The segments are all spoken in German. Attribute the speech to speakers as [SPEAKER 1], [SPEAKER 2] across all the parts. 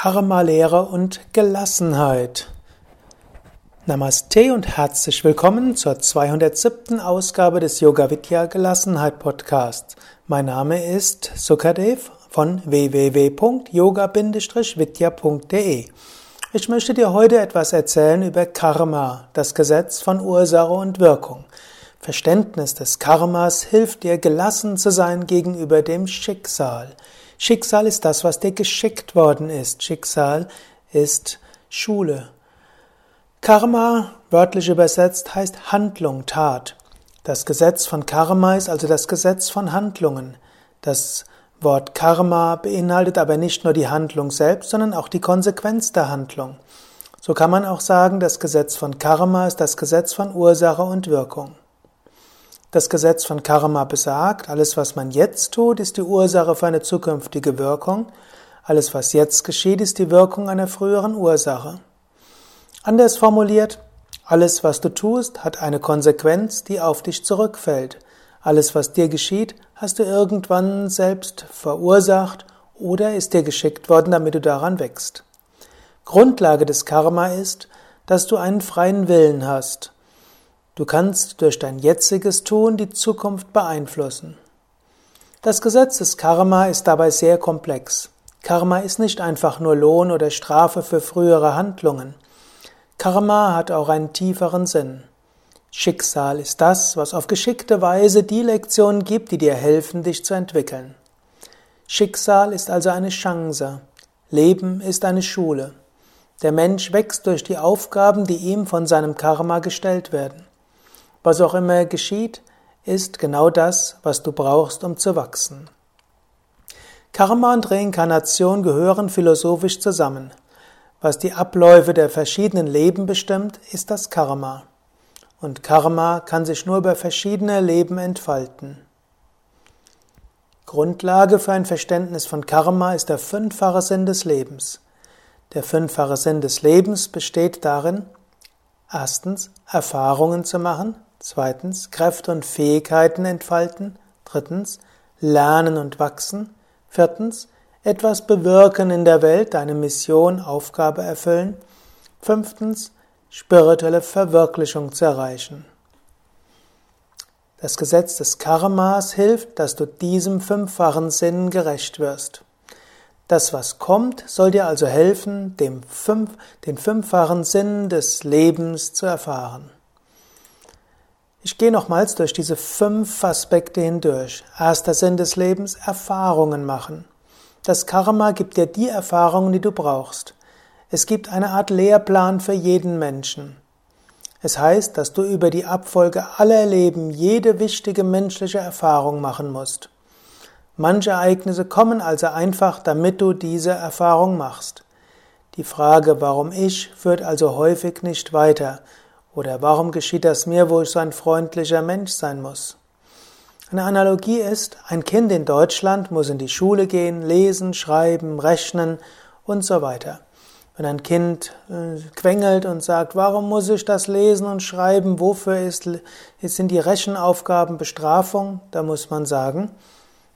[SPEAKER 1] Karma-Lehre und Gelassenheit. Namaste und herzlich willkommen zur 207. Ausgabe des Yoga Vidya Gelassenheit Podcasts. Mein Name ist Sukadev von www.yoga-vidya.de. Ich möchte dir heute etwas erzählen über Karma, das Gesetz von Ursache und Wirkung. Verständnis des Karmas hilft dir gelassen zu sein gegenüber dem Schicksal. Schicksal ist das, was dir geschickt worden ist. Schicksal ist Schule. Karma, wörtlich übersetzt, heißt Handlung, Tat. Das Gesetz von Karma ist also das Gesetz von Handlungen. Das Wort Karma beinhaltet aber nicht nur die Handlung selbst, sondern auch die Konsequenz der Handlung. So kann man auch sagen, das Gesetz von Karma ist das Gesetz von Ursache und Wirkung. Das Gesetz von Karma besagt, alles was man jetzt tut, ist die Ursache für eine zukünftige Wirkung. Alles was jetzt geschieht, ist die Wirkung einer früheren Ursache. Anders formuliert, alles was du tust, hat eine Konsequenz, die auf dich zurückfällt. Alles was dir geschieht, hast du irgendwann selbst verursacht oder ist dir geschickt worden, damit du daran wächst. Grundlage des Karma ist, dass du einen freien Willen hast. Du kannst durch dein jetziges Tun die Zukunft beeinflussen. Das Gesetz des Karma ist dabei sehr komplex. Karma ist nicht einfach nur Lohn oder Strafe für frühere Handlungen. Karma hat auch einen tieferen Sinn. Schicksal ist das, was auf geschickte Weise die Lektionen gibt, die dir helfen, dich zu entwickeln. Schicksal ist also eine Chance. Leben ist eine Schule. Der Mensch wächst durch die Aufgaben, die ihm von seinem Karma gestellt werden. Was auch immer geschieht, ist genau das, was du brauchst, um zu wachsen. Karma und Reinkarnation gehören philosophisch zusammen. Was die Abläufe der verschiedenen Leben bestimmt, ist das Karma. Und Karma kann sich nur über verschiedene Leben entfalten. Grundlage für ein Verständnis von Karma ist der fünffache Sinn des Lebens. Der fünffache Sinn des Lebens besteht darin, erstens Erfahrungen zu machen, Zweitens, Kräfte und Fähigkeiten entfalten. Drittens, lernen und wachsen. Viertens, etwas bewirken in der Welt, deine Mission, Aufgabe erfüllen. Fünftens, spirituelle Verwirklichung zu erreichen. Das Gesetz des Karmas hilft, dass du diesem fünffachen Sinn gerecht wirst. Das, was kommt, soll dir also helfen, dem fünf, den fünffachen Sinn des Lebens zu erfahren. Ich gehe nochmals durch diese fünf Aspekte hindurch. Erster Sinn des Lebens, Erfahrungen machen. Das Karma gibt dir die Erfahrungen, die du brauchst. Es gibt eine Art Lehrplan für jeden Menschen. Es heißt, dass du über die Abfolge aller Leben jede wichtige menschliche Erfahrung machen musst. Manche Ereignisse kommen also einfach, damit du diese Erfahrung machst. Die Frage, warum ich, führt also häufig nicht weiter. Oder warum geschieht das mir, wo ich so ein freundlicher Mensch sein muss? Eine Analogie ist, ein Kind in Deutschland muss in die Schule gehen, lesen, schreiben, rechnen und so weiter. Wenn ein Kind äh, quengelt und sagt, warum muss ich das lesen und schreiben, wofür ist, sind die Rechenaufgaben Bestrafung, da muss man sagen,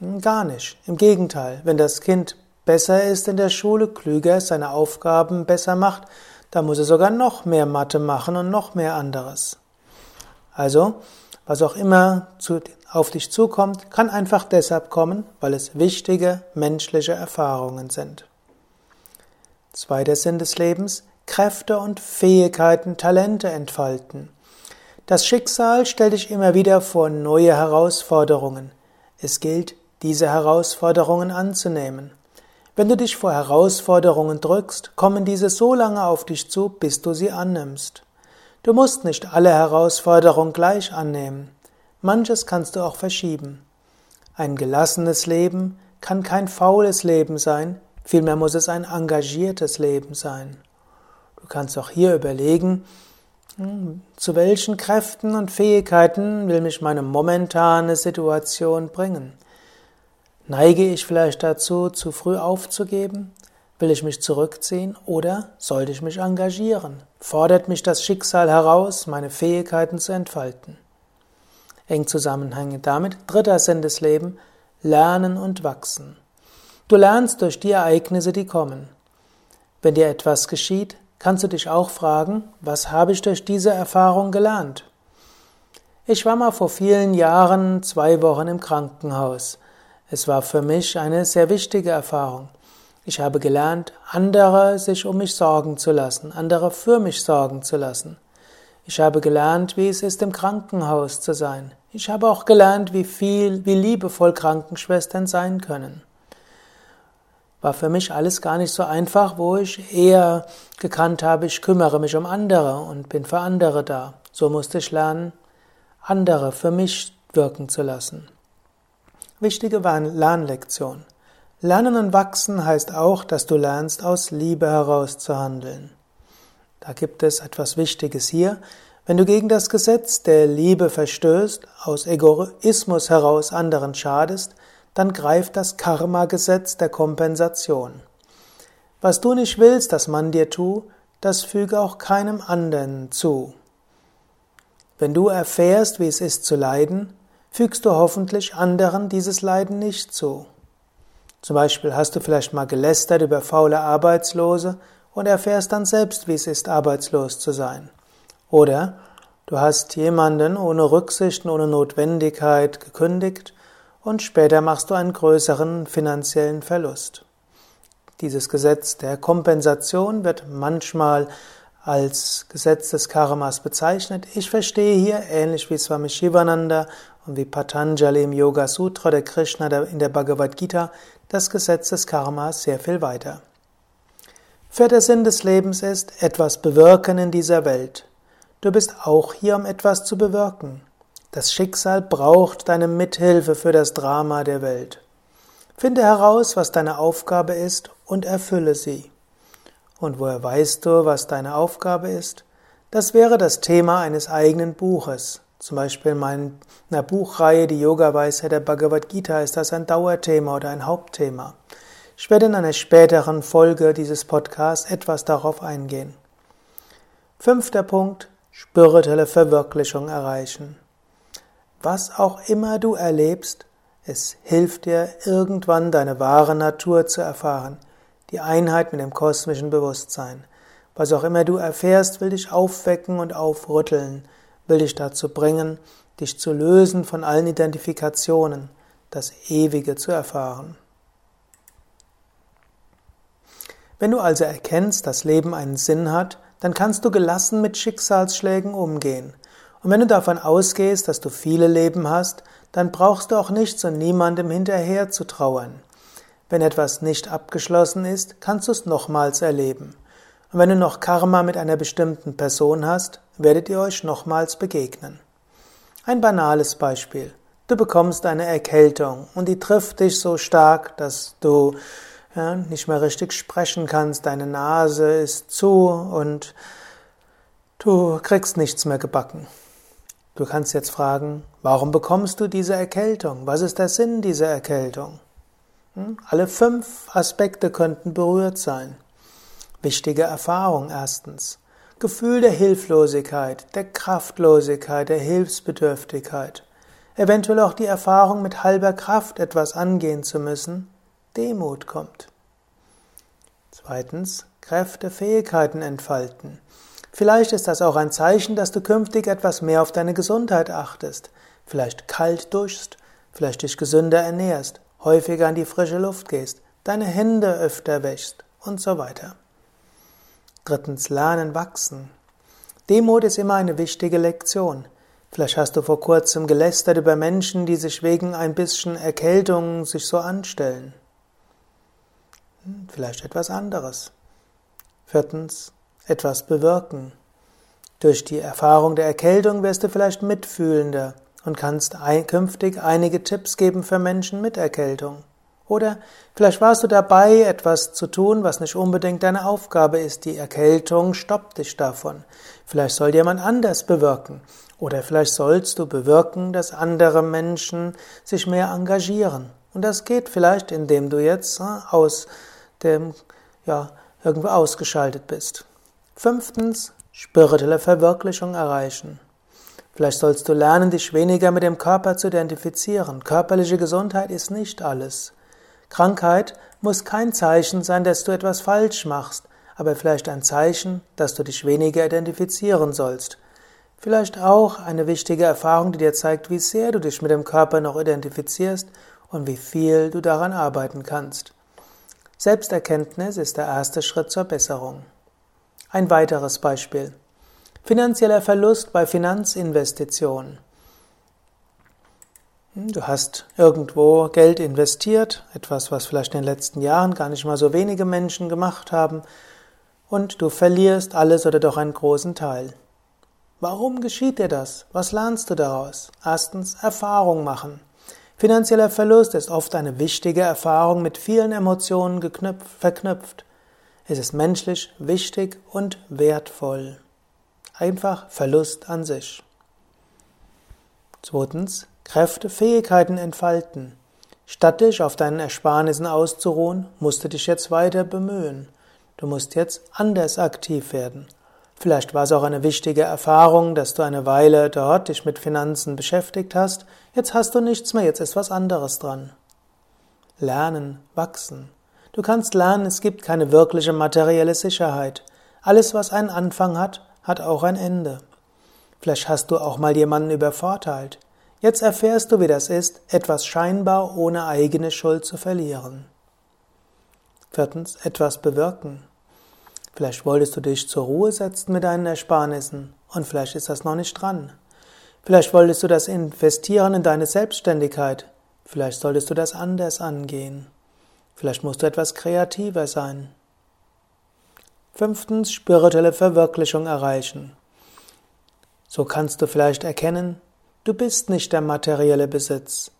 [SPEAKER 1] hm, gar nicht. Im Gegenteil, wenn das Kind besser ist in der Schule, klüger ist, seine Aufgaben besser macht, da muss er sogar noch mehr Mathe machen und noch mehr anderes. Also, was auch immer zu, auf dich zukommt, kann einfach deshalb kommen, weil es wichtige menschliche Erfahrungen sind. Zweiter Sinn des Lebens, Kräfte und Fähigkeiten, Talente entfalten. Das Schicksal stellt dich immer wieder vor neue Herausforderungen. Es gilt, diese Herausforderungen anzunehmen. Wenn du dich vor Herausforderungen drückst, kommen diese so lange auf dich zu, bis du sie annimmst. Du musst nicht alle Herausforderungen gleich annehmen. Manches kannst du auch verschieben. Ein gelassenes Leben kann kein faules Leben sein, vielmehr muss es ein engagiertes Leben sein. Du kannst auch hier überlegen, hm, zu welchen Kräften und Fähigkeiten will mich meine momentane Situation bringen. Neige ich vielleicht dazu, zu früh aufzugeben? Will ich mich zurückziehen oder sollte ich mich engagieren? Fordert mich das Schicksal heraus, meine Fähigkeiten zu entfalten? Eng zusammenhängend damit, dritter Sinn des Lebens, Lernen und Wachsen. Du lernst durch die Ereignisse, die kommen. Wenn dir etwas geschieht, kannst du dich auch fragen, was habe ich durch diese Erfahrung gelernt? Ich war mal vor vielen Jahren zwei Wochen im Krankenhaus. Es war für mich eine sehr wichtige Erfahrung. Ich habe gelernt, andere sich um mich sorgen zu lassen, andere für mich sorgen zu lassen. Ich habe gelernt, wie es ist, im Krankenhaus zu sein. Ich habe auch gelernt, wie viel, wie liebevoll Krankenschwestern sein können. War für mich alles gar nicht so einfach, wo ich eher gekannt habe, ich kümmere mich um andere und bin für andere da. So musste ich lernen, andere für mich wirken zu lassen. Wichtige Lernlektion. Lernen und wachsen heißt auch, dass du lernst, aus Liebe heraus zu handeln. Da gibt es etwas Wichtiges hier. Wenn du gegen das Gesetz der Liebe verstößt, aus Egoismus heraus anderen schadest, dann greift das Karma-Gesetz der Kompensation. Was du nicht willst, dass man dir tu, das füge auch keinem anderen zu. Wenn du erfährst, wie es ist zu leiden, fügst du hoffentlich anderen dieses Leiden nicht zu. Zum Beispiel hast du vielleicht mal gelästert über faule Arbeitslose und erfährst dann selbst, wie es ist, arbeitslos zu sein. Oder du hast jemanden ohne Rücksichten, ohne Notwendigkeit gekündigt und später machst du einen größeren finanziellen Verlust. Dieses Gesetz der Kompensation wird manchmal als Gesetz des Karmas bezeichnet. Ich verstehe hier, ähnlich wie Swami Shivananda und wie Patanjali im Yoga Sutra der Krishna in der Bhagavad Gita, das Gesetz des Karmas sehr viel weiter. Vierter Sinn des Lebens ist, etwas bewirken in dieser Welt. Du bist auch hier, um etwas zu bewirken. Das Schicksal braucht deine Mithilfe für das Drama der Welt. Finde heraus, was deine Aufgabe ist und erfülle sie. Und woher weißt du, was deine Aufgabe ist? Das wäre das Thema eines eigenen Buches. Zum Beispiel in meiner Buchreihe Die Yoga-Weisheit der Bhagavad Gita ist das ein Dauerthema oder ein Hauptthema. Ich werde in einer späteren Folge dieses Podcasts etwas darauf eingehen. Fünfter Punkt, spirituelle Verwirklichung erreichen. Was auch immer du erlebst, es hilft dir irgendwann deine wahre Natur zu erfahren, die Einheit mit dem kosmischen Bewusstsein. Was auch immer du erfährst, will dich aufwecken und aufrütteln, will dich dazu bringen, dich zu lösen von allen Identifikationen, das Ewige zu erfahren. Wenn du also erkennst, dass Leben einen Sinn hat, dann kannst du gelassen mit Schicksalsschlägen umgehen. Und wenn du davon ausgehst, dass du viele Leben hast, dann brauchst du auch nichts und niemandem hinterher zu trauern. Wenn etwas nicht abgeschlossen ist, kannst du es nochmals erleben. Und wenn du noch Karma mit einer bestimmten Person hast, werdet ihr euch nochmals begegnen. Ein banales Beispiel. Du bekommst eine Erkältung und die trifft dich so stark, dass du ja, nicht mehr richtig sprechen kannst, deine Nase ist zu und du kriegst nichts mehr gebacken. Du kannst jetzt fragen, warum bekommst du diese Erkältung? Was ist der Sinn dieser Erkältung? Hm? Alle fünf Aspekte könnten berührt sein. Wichtige Erfahrung erstens. Gefühl der Hilflosigkeit, der Kraftlosigkeit, der Hilfsbedürftigkeit. Eventuell auch die Erfahrung, mit halber Kraft etwas angehen zu müssen, Demut kommt. Zweitens, Kräfte, Fähigkeiten entfalten. Vielleicht ist das auch ein Zeichen, dass du künftig etwas mehr auf deine Gesundheit achtest. Vielleicht kalt duschst, vielleicht dich gesünder ernährst, häufiger an die frische Luft gehst, deine Hände öfter wäschst und so weiter. Drittens, lernen wachsen. Demut ist immer eine wichtige Lektion. Vielleicht hast du vor kurzem gelästert über Menschen, die sich wegen ein bisschen Erkältung sich so anstellen. Vielleicht etwas anderes. Viertens, etwas bewirken. Durch die Erfahrung der Erkältung wirst du vielleicht mitfühlender und kannst künftig einige Tipps geben für Menschen mit Erkältung. Oder vielleicht warst du dabei, etwas zu tun, was nicht unbedingt deine Aufgabe ist. Die Erkältung stoppt dich davon. Vielleicht soll jemand anders bewirken. Oder vielleicht sollst du bewirken, dass andere Menschen sich mehr engagieren. Und das geht vielleicht, indem du jetzt äh, aus dem, ja, irgendwo ausgeschaltet bist. Fünftens, spirituelle Verwirklichung erreichen. Vielleicht sollst du lernen, dich weniger mit dem Körper zu identifizieren. Körperliche Gesundheit ist nicht alles. Krankheit muss kein Zeichen sein, dass du etwas falsch machst, aber vielleicht ein Zeichen, dass du dich weniger identifizieren sollst. Vielleicht auch eine wichtige Erfahrung, die dir zeigt, wie sehr du dich mit dem Körper noch identifizierst und wie viel du daran arbeiten kannst. Selbsterkenntnis ist der erste Schritt zur Besserung. Ein weiteres Beispiel. Finanzieller Verlust bei Finanzinvestitionen. Hm, du hast irgendwo Geld investiert, etwas, was vielleicht in den letzten Jahren gar nicht mal so wenige Menschen gemacht haben, und du verlierst alles oder doch einen großen Teil. Warum geschieht dir das? Was lernst du daraus? Erstens Erfahrung machen. Finanzieller Verlust ist oft eine wichtige Erfahrung mit vielen Emotionen geknüpft, verknüpft. Es ist menschlich wichtig und wertvoll. Einfach Verlust an sich. Zweitens Kräfte, Fähigkeiten entfalten. Statt dich auf deinen Ersparnissen auszuruhen, musst du dich jetzt weiter bemühen. Du musst jetzt anders aktiv werden. Vielleicht war es auch eine wichtige Erfahrung, dass du eine Weile dort dich mit Finanzen beschäftigt hast. Jetzt hast du nichts mehr, jetzt ist was anderes dran. Lernen, wachsen. Du kannst lernen, es gibt keine wirkliche materielle Sicherheit. Alles, was einen Anfang hat, hat auch ein Ende. Vielleicht hast du auch mal jemanden übervorteilt. Jetzt erfährst du, wie das ist, etwas scheinbar ohne eigene Schuld zu verlieren. Viertens, etwas bewirken. Vielleicht wolltest du dich zur Ruhe setzen mit deinen Ersparnissen und vielleicht ist das noch nicht dran. Vielleicht wolltest du das investieren in deine Selbstständigkeit. Vielleicht solltest du das anders angehen. Vielleicht musst du etwas kreativer sein. Fünftens, spirituelle Verwirklichung erreichen. So kannst du vielleicht erkennen, Du bist nicht der materielle Besitz.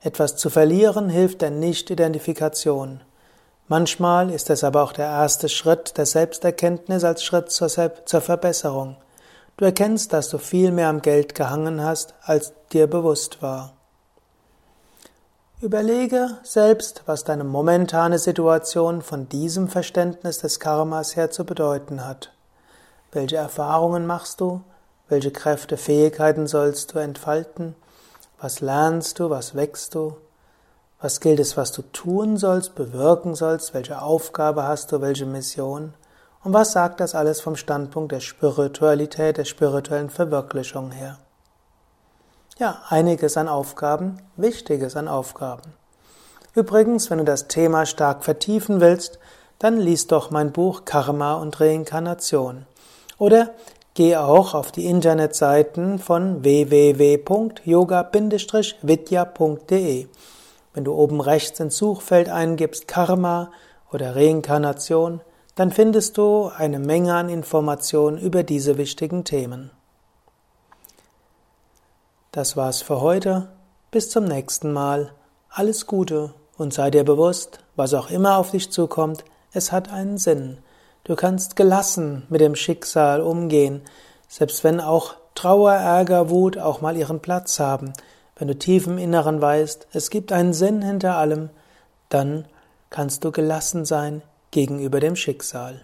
[SPEAKER 1] Etwas zu verlieren hilft der Nicht-Identifikation. Manchmal ist es aber auch der erste Schritt der Selbsterkenntnis als Schritt zur, zur Verbesserung. Du erkennst, dass du viel mehr am Geld gehangen hast, als dir bewusst war. Überlege selbst, was deine momentane Situation von diesem Verständnis des Karmas her zu bedeuten hat. Welche Erfahrungen machst du? Welche Kräfte, Fähigkeiten sollst du entfalten? Was lernst du? Was wächst du? Was gilt es, was du tun sollst, bewirken sollst? Welche Aufgabe hast du? Welche Mission? Und was sagt das alles vom Standpunkt der Spiritualität, der spirituellen Verwirklichung her? Ja, einiges an Aufgaben, wichtiges an Aufgaben. Übrigens, wenn du das Thema stark vertiefen willst, dann lies doch mein Buch Karma und Reinkarnation. Oder Geh auch auf die Internetseiten von www.yoga-vidya.de. Wenn du oben rechts ins Suchfeld eingibst Karma oder Reinkarnation, dann findest du eine Menge an Informationen über diese wichtigen Themen. Das war's für heute. Bis zum nächsten Mal. Alles Gute und sei dir bewusst, was auch immer auf dich zukommt, es hat einen Sinn. Du kannst gelassen mit dem Schicksal umgehen, selbst wenn auch Trauer, Ärger, Wut auch mal ihren Platz haben. Wenn du tief im Inneren weißt, es gibt einen Sinn hinter allem, dann kannst du gelassen sein gegenüber dem Schicksal.